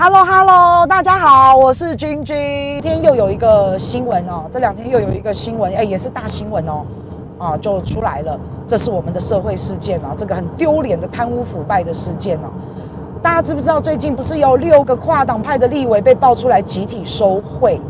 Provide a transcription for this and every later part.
Hello Hello，大家好，我是君君。今天又有一个新闻哦，这两天又有一个新闻，哎，也是大新闻哦，啊，就出来了。这是我们的社会事件啊，这个很丢脸的贪污腐败的事件哦。大家知不知道最近不是有六个跨党派的立委被爆出来集体收贿，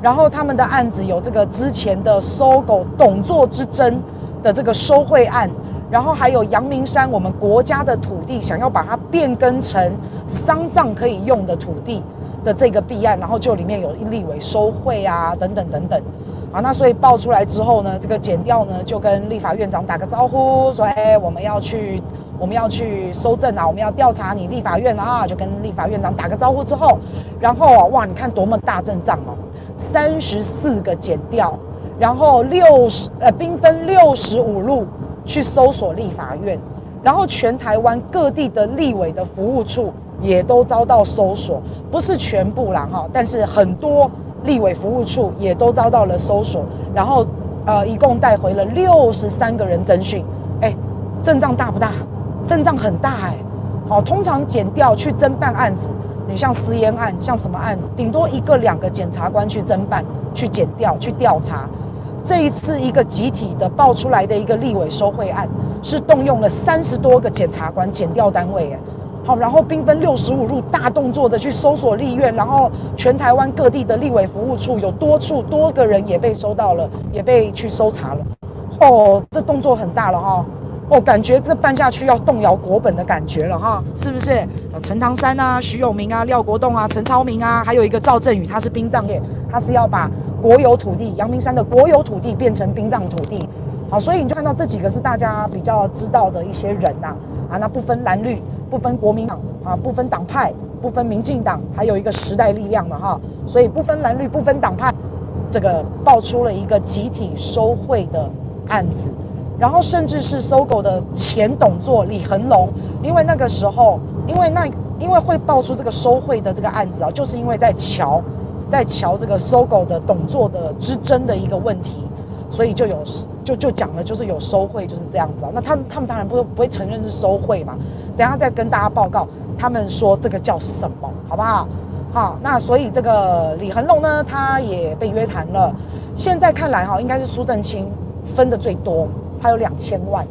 然后他们的案子有这个之前的搜狗董座之争的这个收贿案。然后还有阳明山，我们国家的土地，想要把它变更成丧葬可以用的土地的这个弊案，然后就里面有立委收贿啊，等等等等，啊，那所以爆出来之后呢，这个检调呢就跟立法院长打个招呼，说，哎，我们要去，我们要去搜证啊，我们要调查你立法院啊，就跟立法院长打个招呼之后，然后啊，哇，你看多么大阵仗哦，三十四个检调，然后六十，呃，兵分六十五路。去搜索立法院，然后全台湾各地的立委的服务处也都遭到搜索，不是全部啦哈，但是很多立委服务处也都遭到了搜索，然后呃，一共带回了六十三个人侦讯，哎，阵仗大不大？阵仗很大哎，好，通常检调去侦办案子，你像私烟案，像什么案子，顶多一个两个检察官去侦办、去检调、去调查。这一次一个集体的爆出来的一个立委收贿案，是动用了三十多个检察官、检调单位，哎，好，然后兵分六十五路，大动作的去搜索立院，然后全台湾各地的立委服务处有多处多个人也被收到了，也被去搜查了，哦，这动作很大了哈，哦感觉这办下去要动摇国本的感觉了哈，是不是？陈唐山啊、徐永明啊、廖国栋啊、陈超明啊，还有一个赵振宇，他是殡葬业，他是要把。国有土地，阳明山的国有土地变成殡葬土地，好，所以你就看到这几个是大家比较知道的一些人呐，啊，那不分蓝绿，不分国民党啊，不分党派，不分民进党，还有一个时代力量的哈，所以不分蓝绿，不分党派，这个爆出了一个集体收贿的案子，然后甚至是搜狗的前董座李恒龙，因为那个时候，因为那因为会爆出这个收贿的这个案子啊，就是因为在瞧。在瞧这个搜狗的董座的之争的一个问题，所以就有就就讲了，就是有收贿，就是这样子啊。那他他们当然不不会承认是收贿嘛。等下再跟大家报告，他们说这个叫什么，好不好？好，那所以这个李恒龙呢，他也被约谈了。现在看来哈，应该是苏正清分的最多，他有两千万。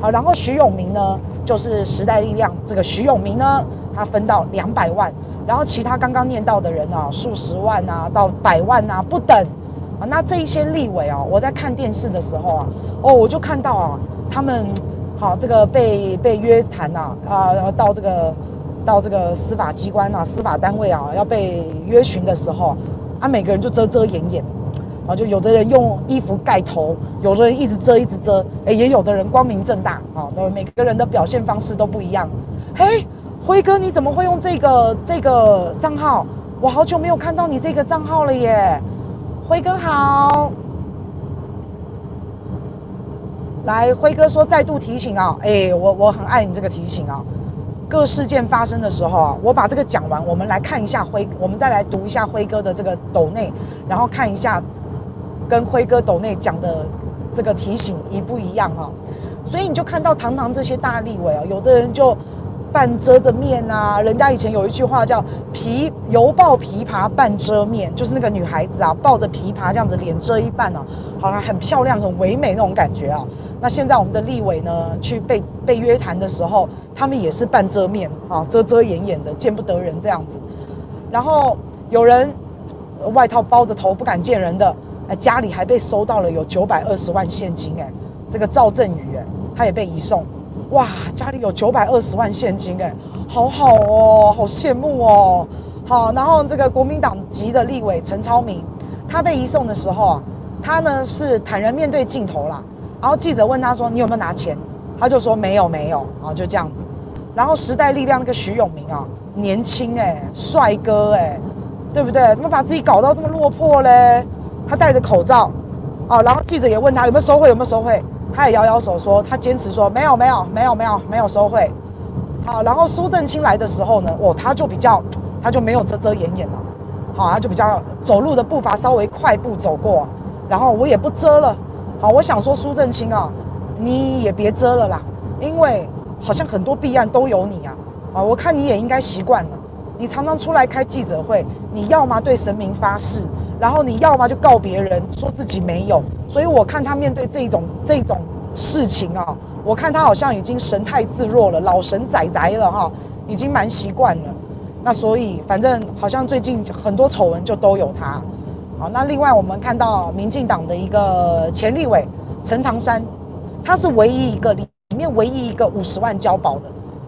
好，然后徐永明呢，就是时代力量这个徐永明呢，他分到两百万。然后其他刚刚念到的人啊，数十万啊到百万啊不等啊，那这一些立委啊，我在看电视的时候啊，哦，我就看到啊，他们好这个被被约谈呐啊，然后到这个到这个司法机关啊，司法单位啊要被约询的时候啊，每个人就遮遮掩掩啊，就有的人用衣服盖头，有的人一直遮一直遮，哎，也有的人光明正大啊，都每个人的表现方式都不一样，嘿。辉哥，你怎么会用这个这个账号？我好久没有看到你这个账号了耶！辉哥好，来，辉哥说再度提醒啊，哎，我我很爱你这个提醒啊。各事件发生的时候啊，我把这个讲完，我们来看一下辉，我们再来读一下辉哥的这个抖内，然后看一下跟辉哥抖内讲的这个提醒一不一样哈。所以你就看到堂堂这些大立委啊，有的人就。半遮着面啊，人家以前有一句话叫“琵犹抱琵琶半遮面”，就是那个女孩子啊，抱着琵琶这样子，脸遮一半啊，好像很漂亮、很唯美那种感觉啊。那现在我们的立委呢，去被被约谈的时候，他们也是半遮面啊，遮遮掩掩的，见不得人这样子。然后有人外套包着头不敢见人的，哎，家里还被搜到了有九百二十万现金，哎，这个赵振宇，哎，他也被移送。哇，家里有九百二十万现金哎，好好哦，好羡慕哦。好，然后这个国民党籍的立委陈超明，他被移送的时候啊，他呢是坦然面对镜头啦。然后记者问他说：“你有没有拿钱？”他就说：“没有，没有。”啊，就这样子。然后时代力量那个徐永明啊，年轻哎，帅哥哎，对不对？怎么把自己搞到这么落魄嘞？他戴着口罩啊，然后记者也问他有没有收贿，有没有收贿。他也摇摇手说，他坚持说没有没有没有没有没有收贿。好，然后苏正清来的时候呢，哦，他就比较，他就没有遮遮掩掩了，好，他就比较走路的步伐稍微快步走过，然后我也不遮了，好，我想说苏正清啊，你也别遮了啦，因为好像很多弊案都有你啊，啊，我看你也应该习惯了，你常常出来开记者会，你要么对神明发誓，然后你要么就告别人，说自己没有。所以我看他面对这种这种事情啊，我看他好像已经神态自若了，老神仔仔了哈，已经蛮习惯了。那所以反正好像最近很多丑闻就都有他。好，那另外我们看到民进党的一个前立委陈唐山，他是唯一一个里面唯一一个五十万交保的。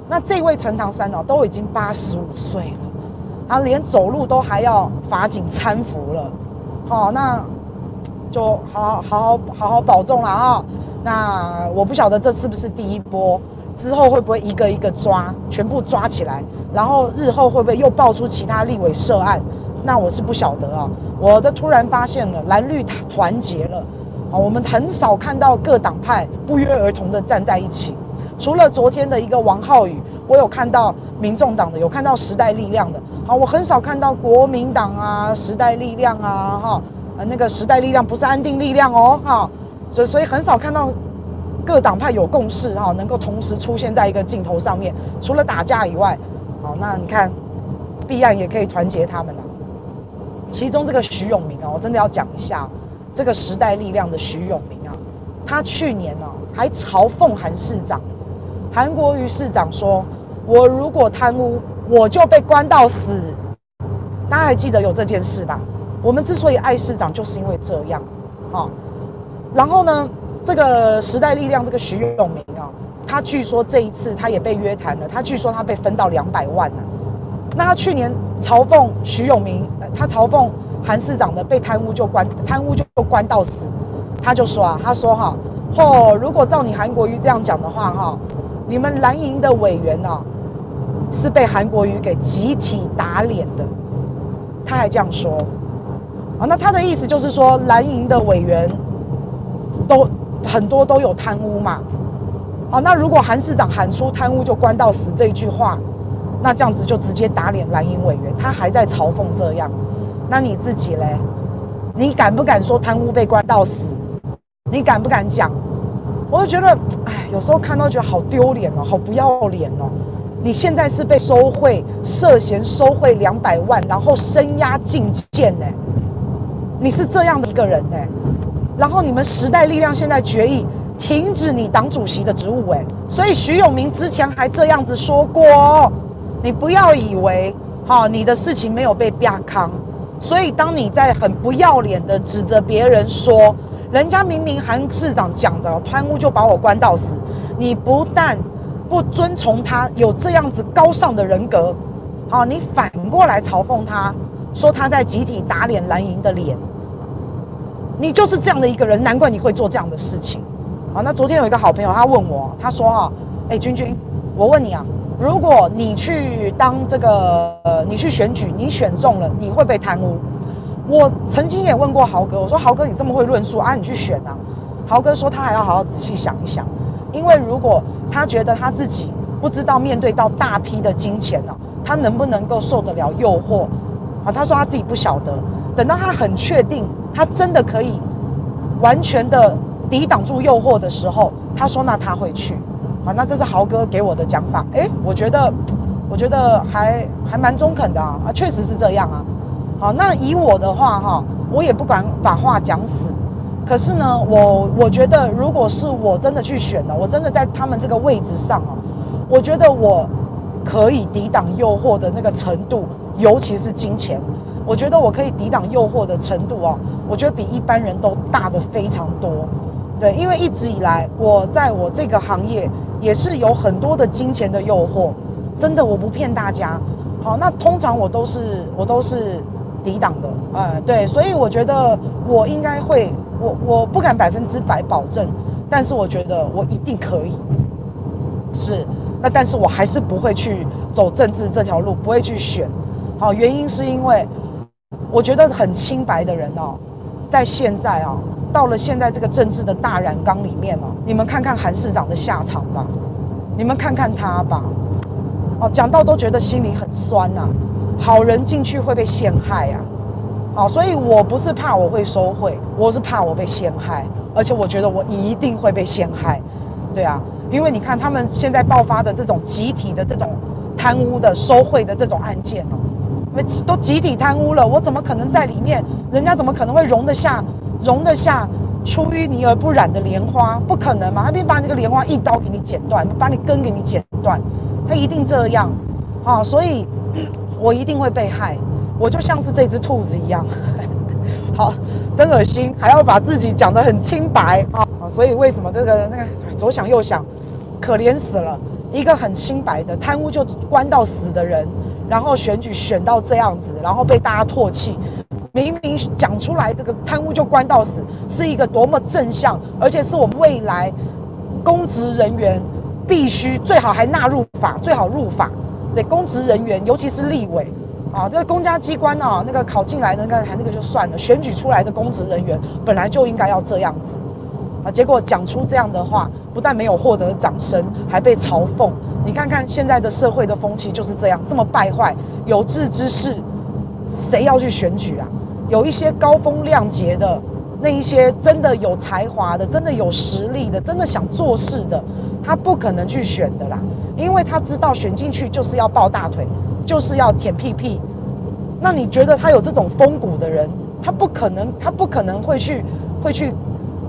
那这位陈唐山哦，都已经八十五岁了，他连走路都还要法警搀扶了。好，那就好好好好好保重了啊。那我不晓得这是不是第一波，之后会不会一个一个抓，全部抓起来，然后日后会不会又爆出其他立委涉案？那我是不晓得啊。我这突然发现了蓝绿团结了啊，我们很少看到各党派不约而同的站在一起。除了昨天的一个王浩宇，我有看到民众党的，有看到时代力量的。好，我很少看到国民党啊、时代力量啊，哈，呃，那个时代力量不是安定力量哦，哈，所所以很少看到各党派有共识哈，能够同时出现在一个镜头上面。除了打架以外，好，那你看，弊案也可以团结他们啊。其中这个徐永明啊，我真的要讲一下，这个时代力量的徐永明啊，他去年呢还嘲讽韩市长。韩国瑜市长说：“我如果贪污，我就被关到死。”大家还记得有这件事吧？我们之所以爱市长，就是因为这样啊。然后呢，这个时代力量这个徐永明啊，他据说这一次他也被约谈了。他据说他被分到两百万呢。那他去年嘲讽徐永明，他嘲讽韩市长的被贪污就关贪污就关到死。他就说啊，他说哈，哦，如果照你韩国瑜这样讲的话哈。你们蓝营的委员呢、啊，是被韩国瑜给集体打脸的。他还这样说，啊，那他的意思就是说，蓝营的委员都很多都有贪污嘛。啊，那如果韩市长喊出贪污就关到死这一句话，那这样子就直接打脸蓝营委员。他还在嘲讽这样，那你自己嘞？你敢不敢说贪污被关到死？你敢不敢讲？我就觉得，哎，有时候看到觉得好丢脸哦，好不要脸哦！你现在是被收贿，涉嫌收贿两百万，然后声押禁见呢？你是这样的一个人呢？然后你们时代力量现在决议停止你党主席的职务，哎，所以徐永明之前还这样子说过，你不要以为哈，你的事情没有被啪康，所以当你在很不要脸的指责别人说。人家明明韩市长讲着贪污就把我关到死，你不但不遵从他有这样子高尚的人格，好，你反过来嘲讽他，说他在集体打脸蓝营的脸，你就是这样的一个人，难怪你会做这样的事情。好，那昨天有一个好朋友他问我，他说啊，哎，君君，我问你啊，如果你去当这个呃，你去选举，你选中了，你会被贪污？我曾经也问过豪哥，我说豪哥，你这么会论述啊，你去选啊？豪哥说他还要好好仔细想一想，因为如果他觉得他自己不知道面对到大批的金钱呢，他能不能够受得了诱惑？啊，他说他自己不晓得，等到他很确定他真的可以完全的抵挡住诱惑的时候，他说那他会去。啊，那这是豪哥给我的讲法，诶，我觉得我觉得还还蛮中肯的啊，啊，确实是这样啊。好，那以我的话哈，我也不敢把话讲死。可是呢，我我觉得，如果是我真的去选了，我真的在他们这个位置上哦，我觉得我可以抵挡诱惑的那个程度，尤其是金钱，我觉得我可以抵挡诱惑的程度哦，我觉得比一般人都大得非常多。对，因为一直以来我在我这个行业也是有很多的金钱的诱惑，真的我不骗大家。好，那通常我都是我都是。抵挡的，嗯，对，所以我觉得我应该会，我我不敢百分之百保证，但是我觉得我一定可以，是，那但是我还是不会去走政治这条路，不会去选，好，原因是因为我觉得很清白的人哦，在现在啊，到了现在这个政治的大染缸里面哦，你们看看韩市长的下场吧，你们看看他吧，哦，讲到都觉得心里很酸呐。好人进去会被陷害啊，好，所以我不是怕我会收贿，我是怕我被陷害，而且我觉得我一定会被陷害，对啊，因为你看他们现在爆发的这种集体的这种贪污的、收贿的这种案件哦，都集体贪污了，我怎么可能在里面？人家怎么可能会容得下、容得下出淤泥而不染的莲花？不可能嘛！他必把那个莲花一刀给你剪断，把你根给你剪断，他一定这样啊！所以，我一定会被害，我就像是这只兔子一样。好，真恶心，还要把自己讲得很清白啊！所以为什么这个那个左想右想，可怜死了，一个很清白的贪污就关到死的人，然后选举选到这样子，然后被大家唾弃。明明讲出来这个贪污就关到死，是一个多么正向，而且是我们未来公职人员必须最好还纳入法，最好入法。对，公职人员，尤其是立委。啊，这个公家机关啊，那个考进来的那个还那个就算了，选举出来的公职人员本来就应该要这样子，啊，结果讲出这样的话，不但没有获得掌声，还被嘲讽。你看看现在的社会的风气就是这样，这么败坏。有志之士，谁要去选举啊？有一些高风亮节的，那一些真的有才华的，真的有实力的，真的想做事的，他不可能去选的啦，因为他知道选进去就是要抱大腿。就是要舔屁屁，那你觉得他有这种风骨的人，他不可能，他不可能会去，会去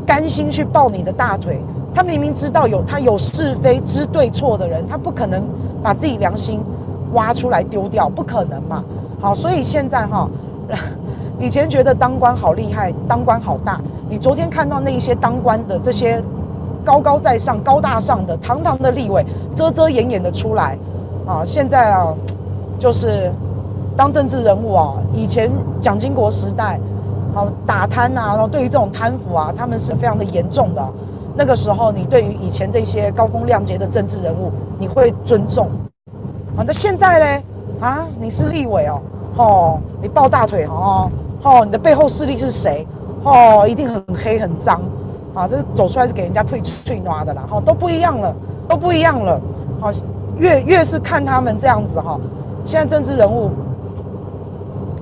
甘心去抱你的大腿。他明明知道有他有是非知对错的人，他不可能把自己良心挖出来丢掉，不可能嘛。好，所以现在哈，以前觉得当官好厉害，当官好大。你昨天看到那一些当官的这些高高在上、高大上的、堂堂的立委，遮遮掩掩的出来啊，现在啊。就是当政治人物啊，以前蒋经国时代，好打贪啊，然后对于这种贪腐啊，他们是非常的严重的。那个时候，你对于以前这些高风亮节的政治人物，你会尊重啊。那现在呢？啊，你是立委哦，哦，你抱大腿哦，哦，你的背后势力是谁？哦，一定很黑很脏啊，这走出来是给人家配翠拿的啦，哈，都不一样了，都不一样了。好，越越是看他们这样子哈。现在政治人物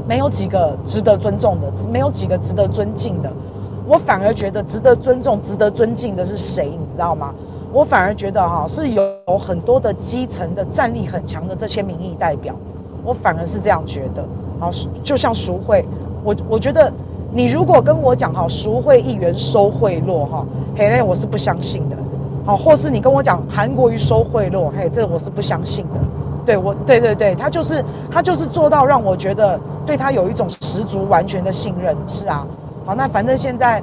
没有几个值得尊重的，没有几个值得尊敬的。我反而觉得值得尊重、值得尊敬的是谁？你知道吗？我反而觉得哈，是有很多的基层的战力很强的这些民意代表。我反而是这样觉得。好，就像赎会，我我觉得你如果跟我讲哈，赎会议员收贿赂哈，嘿，那我是不相信的。好，或是你跟我讲韩国瑜收贿赂，嘿，这我是不相信的。对我，对对对，他就是他就是做到让我觉得对他有一种十足完全的信任。是啊，好，那反正现在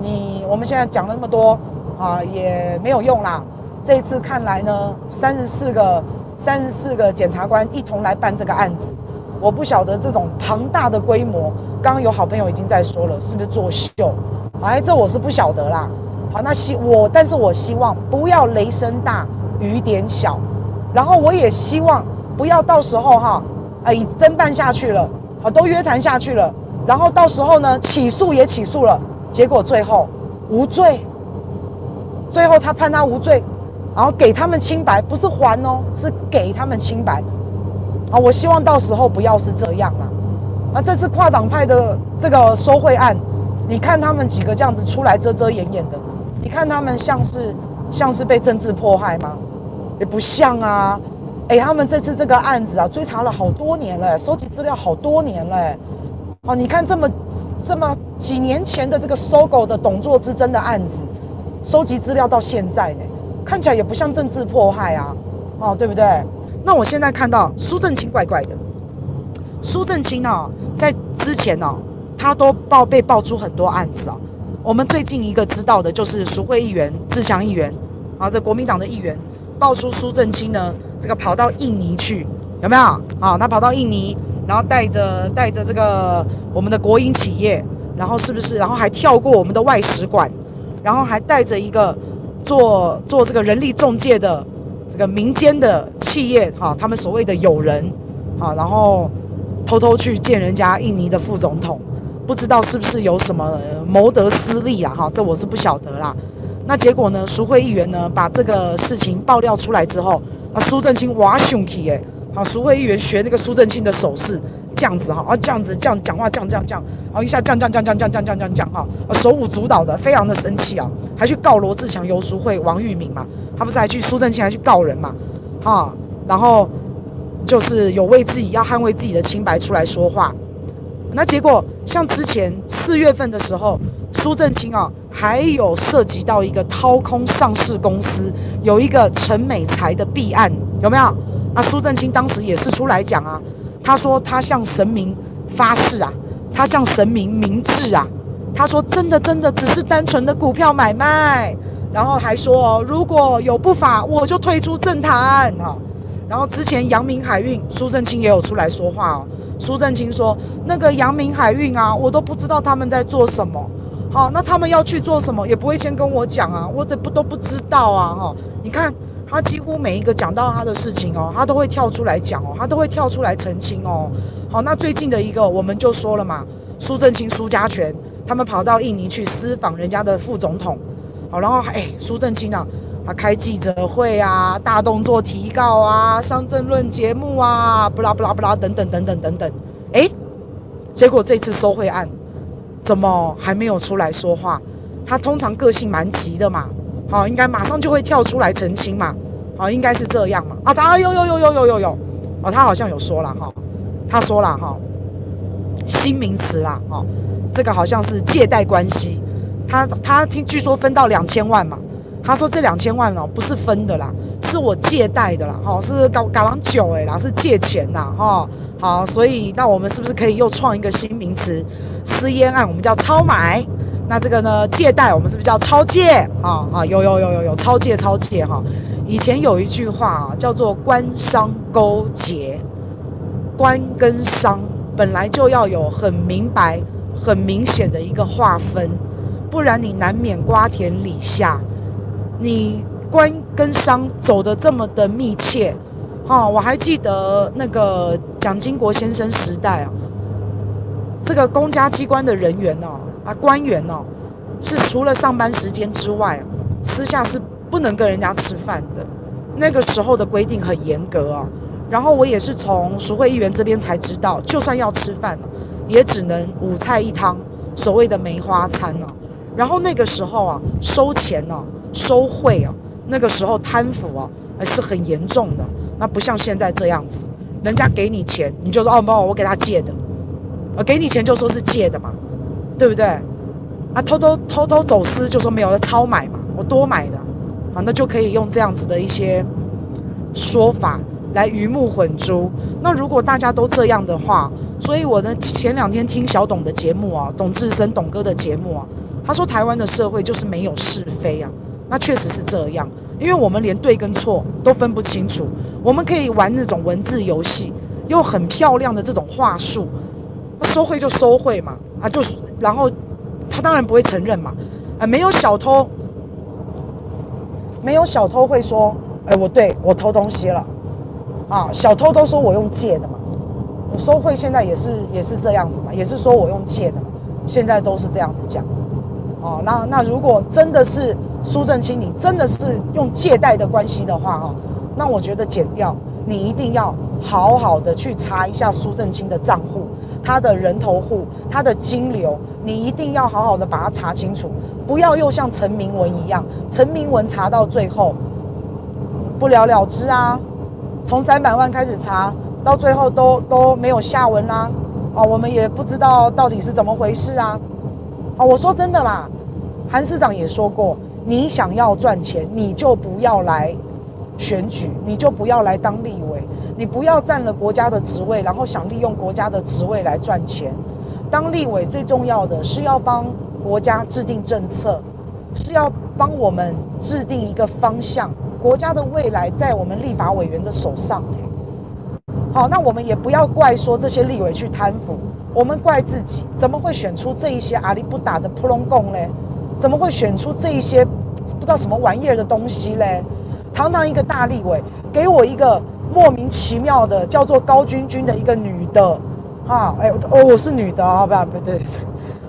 你我们现在讲了那么多啊，也没有用啦。这一次看来呢，三十四个三十四个检察官一同来办这个案子，我不晓得这种庞大的规模，刚刚有好朋友已经在说了，是不是作秀？哎，这我是不晓得啦。好，那希我，但是我希望不要雷声大雨点小。然后我也希望不要到时候哈，哎，侦办下去了，好，都约谈下去了，然后到时候呢，起诉也起诉了，结果最后无罪，最后他判他无罪，然后给他们清白，不是还哦，是给他们清白，啊，我希望到时候不要是这样啊，啊，这次跨党派的这个收贿案，你看他们几个这样子出来遮遮掩掩的，你看他们像是像是被政治迫害吗？也不像啊，哎，他们这次这个案子啊，追查了好多年了，收集资料好多年了，哦，你看这么这么几年前的这个搜狗的董座之争的案子，收集资料到现在呢，看起来也不像政治迫害啊，哦，对不对？那我现在看到苏正清怪怪的，苏正清呢，在之前呢，他都爆被爆出很多案子啊，我们最近一个知道的就是赎贿议员志强议员，啊，这国民党的议员。爆出苏正清呢，这个跑到印尼去，有没有？啊，他跑到印尼，然后带着带着这个我们的国营企业，然后是不是？然后还跳过我们的外使馆，然后还带着一个做做这个人力中介的这个民间的企业，哈，他们所谓的友人，啊，然后偷偷去见人家印尼的副总统，不知道是不是有什么谋得私利啊？哈，这我是不晓得啦。那结果呢？赎贿议员呢，把这个事情爆料出来之后，啊，苏正清哇凶气哎，好，赎贿议员学那个苏正清的手势，这样子哈，啊，这样子这样讲话，这样这样这样，然后一下这样这样这样这样这样这样哈，手舞足蹈的，非常的生气啊，还去告罗志强、游淑慧、王玉敏嘛，他不是还去苏正清还去告人嘛，哈，然后就是有为自己要捍卫自己的清白出来说话。那结果像之前四月份的时候，苏正清啊，还有涉及到一个掏空上市公司，有一个陈美才的弊案，有没有？那，苏正清当时也是出来讲啊，他说他向神明发誓啊，他向神明明志啊，他说真的真的只是单纯的股票买卖，然后还说，如果有不法，我就退出政坛啊。然后之前阳明海运，苏正清也有出来说话哦。苏正清说：“那个阳明海运啊，我都不知道他们在做什么。好，那他们要去做什么，也不会先跟我讲啊，我这不都不知道啊。哈，你看他几乎每一个讲到他的事情哦，他都会跳出来讲哦，他都会跳出来澄清哦。好，那最近的一个我们就说了嘛，苏正清、苏家全他们跑到印尼去私访人家的副总统。好，然后哎，苏正清啊。”啊，开记者会啊，大动作提告啊，上政论节目啊，不啦不啦不啦，等等等等等等。哎，结果这次收贿案，怎么还没有出来说话？他通常个性蛮急的嘛，好，应该马上就会跳出来澄清嘛，好，应该是这样嘛。啊，他有有有有有有有，哦，他好像有说了哈，他说了哈，新名词啦，哈，这个好像是借贷关系，他他听据说分到两千万嘛。他说：“这两千万哦，不是分的啦，是我借贷的啦，哈，是搞搞郎酒哎啦，是借钱呐，哈，好，所以那我们是不是可以又创一个新名词？私烟案我们叫超买，那这个呢，借贷我们是不是叫超借？啊啊，有有有有有超借超借哈。以前有一句话啊，叫做官商勾结，官跟商本来就要有很明白、很明显的一个划分，不然你难免瓜田李下。”你官跟商走得这么的密切，哈，我还记得那个蒋经国先生时代啊，这个公家机关的人员哦，啊官员哦，是除了上班时间之外，私下是不能跟人家吃饭的。那个时候的规定很严格啊。然后我也是从淑惠议员这边才知道，就算要吃饭，也只能五菜一汤，所谓的梅花餐呢。然后那个时候啊，收钱呢。收贿啊，那个时候贪腐啊，还是很严重的。那不像现在这样子，人家给你钱，你就说哦，不，我给他借的，我给你钱就说是借的嘛，对不对？啊，偷偷偷偷走私就说没有了超买嘛，我多买的，啊，那就可以用这样子的一些说法来鱼目混珠。那如果大家都这样的话，所以我呢前两天听小董的节目啊，董志森董哥的节目啊，他说台湾的社会就是没有是非啊。那确实是这样，因为我们连对跟错都分不清楚。我们可以玩那种文字游戏，用很漂亮的这种话术，收贿就收贿嘛，啊，就是然后他当然不会承认嘛，啊，没有小偷，没有小偷会说，哎，我对我偷东西了，啊，小偷都说我用借的嘛，我收贿现在也是也是这样子嘛，也是说我用借的嘛，现在都是这样子讲，哦，那那如果真的是。苏正清，你真的是用借贷的关系的话，哈，那我觉得剪掉，你一定要好好的去查一下苏正清的账户，他的人头户，他的金流，你一定要好好的把它查清楚，不要又像陈明文一样，陈明文查到最后不了了之啊，从三百万开始查到最后都都没有下文啦，哦，我们也不知道到底是怎么回事啊，哦，我说真的啦，韩市长也说过。你想要赚钱，你就不要来选举，你就不要来当立委，你不要占了国家的职位，然后想利用国家的职位来赚钱。当立委最重要的是要帮国家制定政策，是要帮我们制定一个方向。国家的未来在我们立法委员的手上。好，那我们也不要怪说这些立委去贪腐，我们怪自己，怎么会选出这一些阿里不打的扑龙贡呢？怎么会选出这一些不知道什么玩意儿的东西嘞？堂堂一个大立委，给我一个莫名其妙的叫做高君君的一个女的，啊，哎，哦，我是女的啊，不要不对对，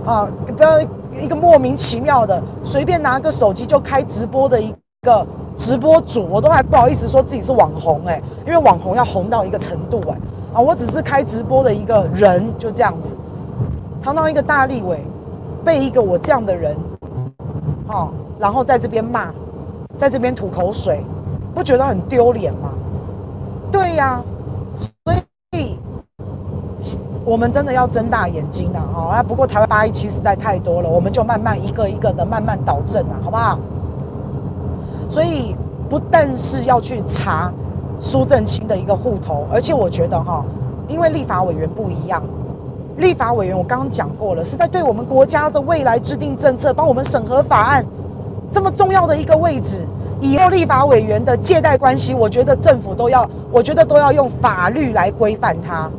啊，不要一个莫名其妙的随便拿个手机就开直播的一个直播主，我都还不好意思说自己是网红哎，因为网红要红到一个程度哎，啊，我只是开直播的一个人，就这样子，堂堂一个大立委，被一个我这样的人。哦，然后在这边骂，在这边吐口水，不觉得很丢脸吗？对呀、所以我们真的要睁大眼睛呐！哈，啊，不过台湾八一七实在太多了，我们就慢慢一个一个的慢慢导正啊，好不好？所以不但是要去查苏正清的一个户头，而且我觉得哈，因为立法委员不一样，立法委员我刚刚讲过了，是在对我们国家的未来制定政策，帮我们审核法案。这么重要的一个位置，以后立法委员的借贷关系，我觉得政府都要，我觉得都要用法律来规范它。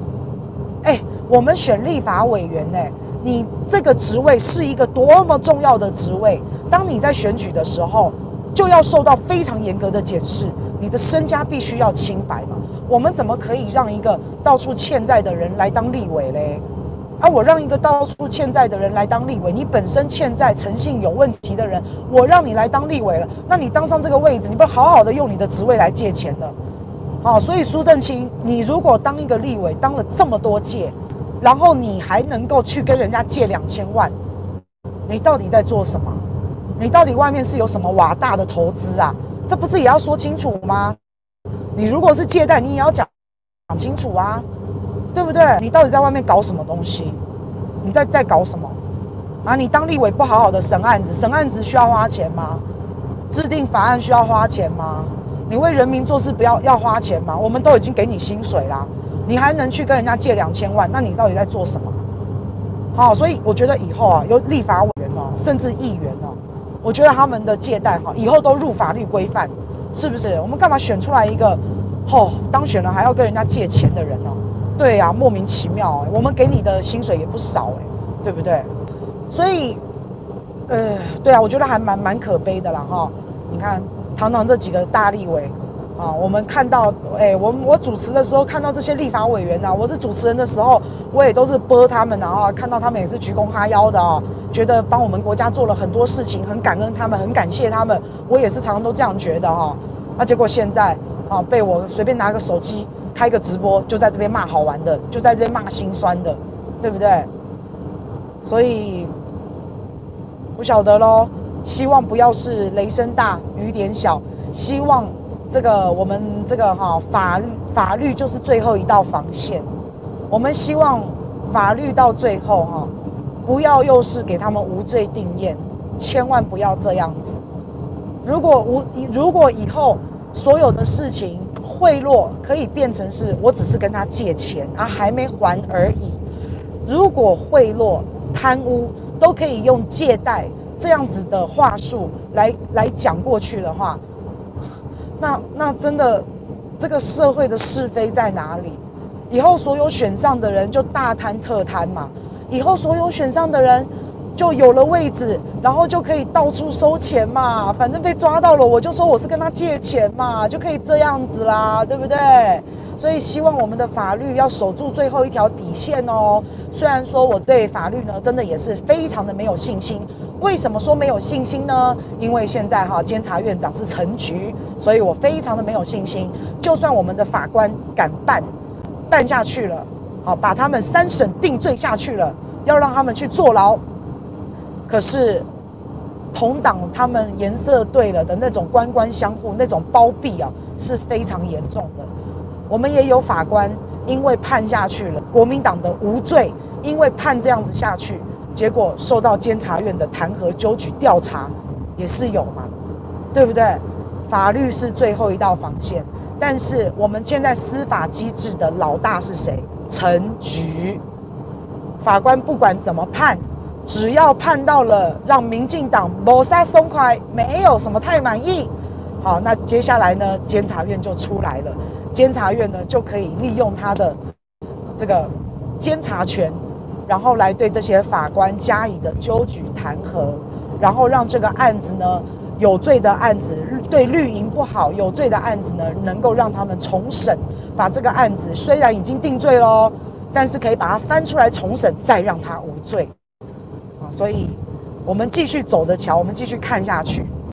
哎，我们选立法委员呢，你这个职位是一个多么重要的职位，当你在选举的时候，就要受到非常严格的检视，你的身家必须要清白嘛。我们怎么可以让一个到处欠债的人来当立委嘞？啊！我让一个到处欠债的人来当立委，你本身欠债、诚信有问题的人，我让你来当立委了，那你当上这个位置，你不好好的用你的职位来借钱的？好，所以苏正清，你如果当一个立委当了这么多届，然后你还能够去跟人家借两千万，你到底在做什么？你到底外面是有什么瓦大的投资啊？这不是也要说清楚吗？你如果是借贷，你也要讲讲清楚啊。对不对？你到底在外面搞什么东西？你在在搞什么？啊！你当立委不好好的审案子，审案子需要花钱吗？制定法案需要花钱吗？你为人民做事不要要花钱吗？我们都已经给你薪水啦，你还能去跟人家借两千万？那你到底在做什么？好，所以我觉得以后啊，有立法委员哦，甚至议员哦，我觉得他们的借贷哈，以后都入法律规范，是不是？我们干嘛选出来一个，哦，当选了还要跟人家借钱的人呢？对呀、啊，莫名其妙哎、我们给你的薪水也不少哎、对不对？所以，呃，对啊，我觉得还蛮蛮可悲的啦哈。你看，堂堂这几个大立委啊，我们看到，哎，我我主持的时候看到这些立法委员呐、啊，我是主持人的时候，我也都是播他们啊，看到他们也是鞠躬哈腰的啊，觉得帮我们国家做了很多事情，很感恩他们，很感谢他们，我也是常常都这样觉得哈。那结果现在啊，被我随便拿个手机。开个直播就在这边骂好玩的，就在这边骂心酸的，对不对？所以不晓得喽，希望不要是雷声大雨点小，希望这个我们这个哈法律法律就是最后一道防线，我们希望法律到最后哈不要又是给他们无罪定谳，千万不要这样子。如果无如果以后所有的事情。贿赂可以变成是我只是跟他借钱啊，还没还而已。如果贿赂、贪污都可以用借贷这样子的话术来来讲过去的话，那那真的这个社会的是非在哪里？以后所有选上的人就大贪特贪嘛，以后所有选上的人。就有了位置，然后就可以到处收钱嘛。反正被抓到了，我就说我是跟他借钱嘛，就可以这样子啦，对不对？所以希望我们的法律要守住最后一条底线哦。虽然说我对法律呢，真的也是非常的没有信心。为什么说没有信心呢？因为现在哈，监察院长是陈菊，所以我非常的没有信心。就算我们的法官敢办，办下去了，好，把他们三审定罪下去了，要让他们去坐牢。可是，同党他们颜色对了的那种官官相护、那种包庇啊，是非常严重的。我们也有法官因为判下去了，国民党的无罪，因为判这样子下去，结果受到监察院的弹劾、纠举、调查，也是有嘛，对不对？法律是最后一道防线，但是我们现在司法机制的老大是谁？陈菊。法官不管怎么判。只要判到了让民进党谋杀松快，没有什么太满意，好，那接下来呢，监察院就出来了，监察院呢就可以利用他的这个监察权，然后来对这些法官加以的纠举弹劾，然后让这个案子呢有罪的案子对绿营不好，有罪的案子呢能够让他们重审，把这个案子虽然已经定罪喽，但是可以把它翻出来重审，再让他无罪。所以，我们继续走着瞧，我们继续看下去。